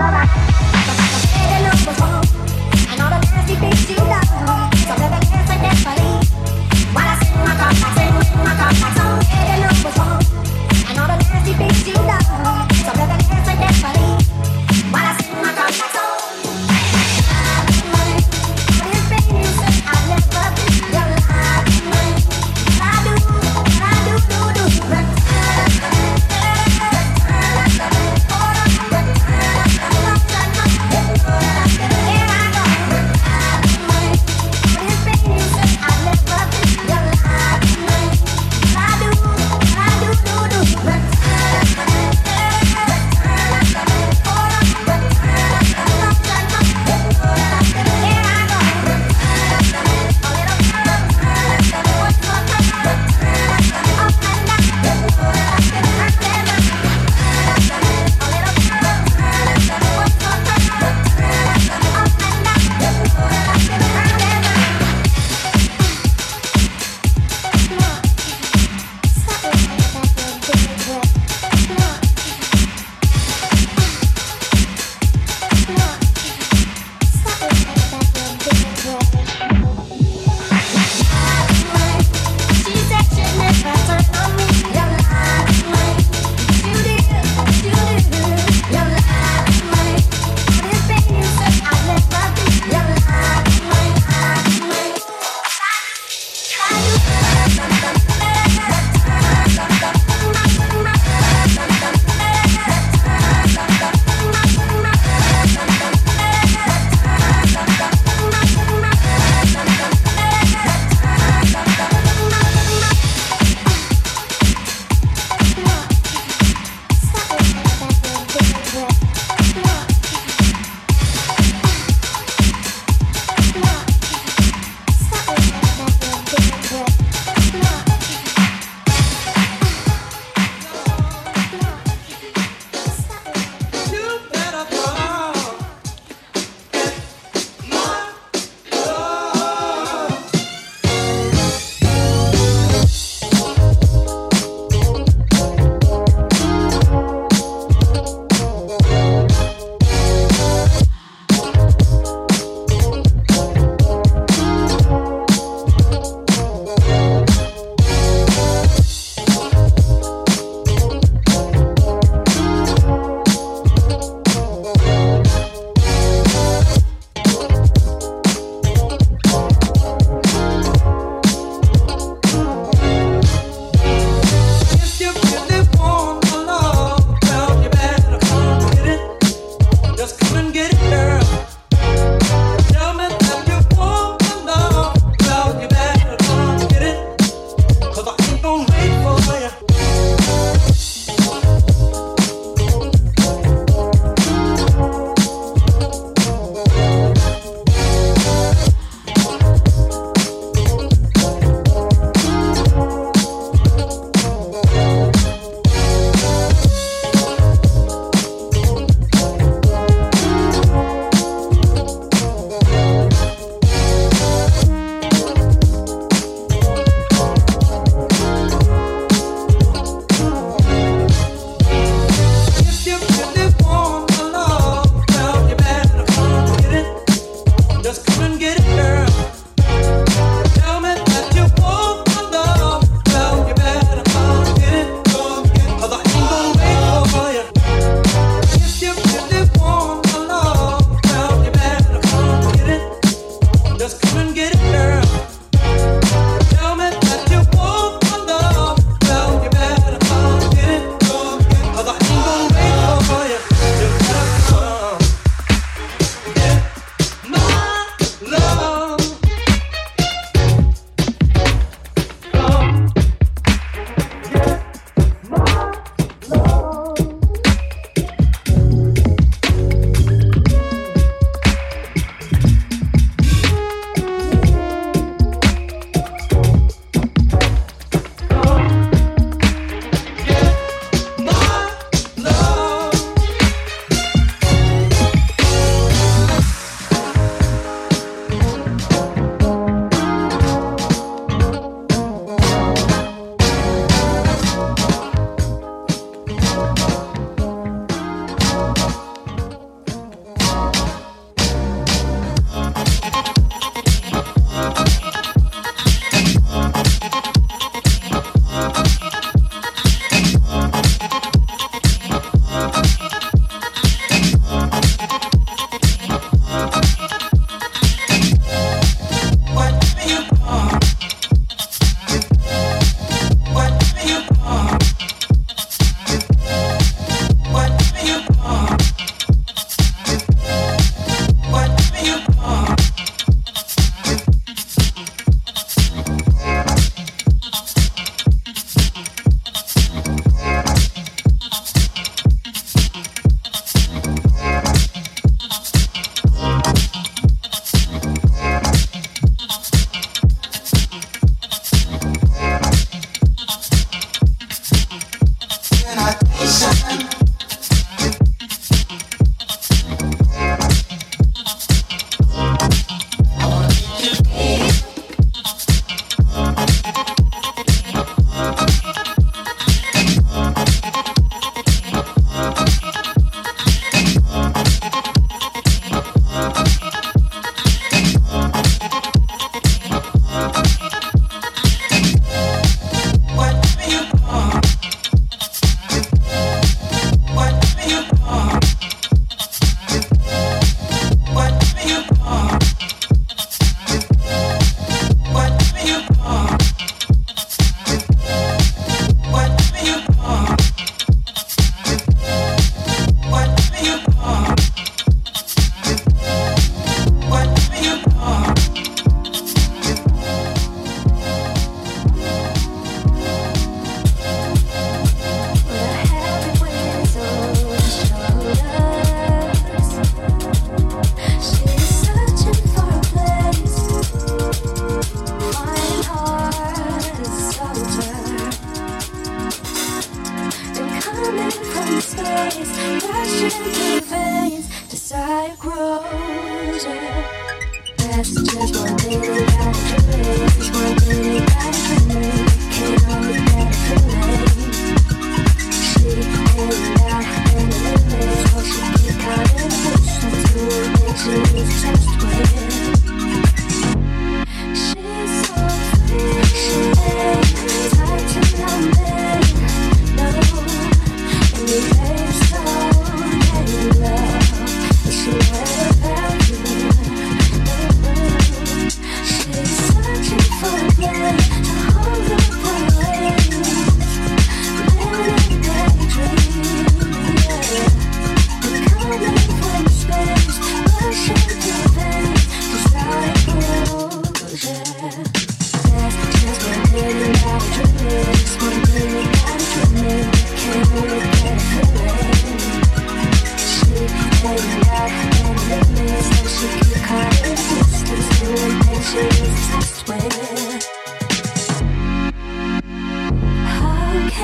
Bye-bye.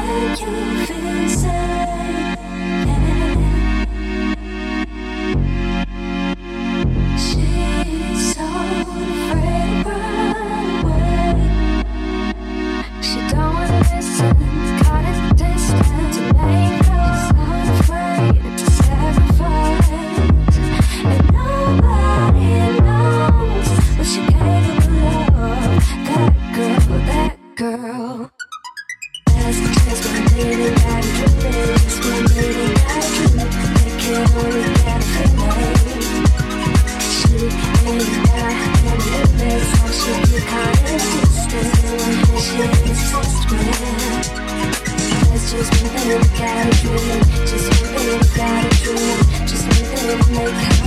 you feel safe. make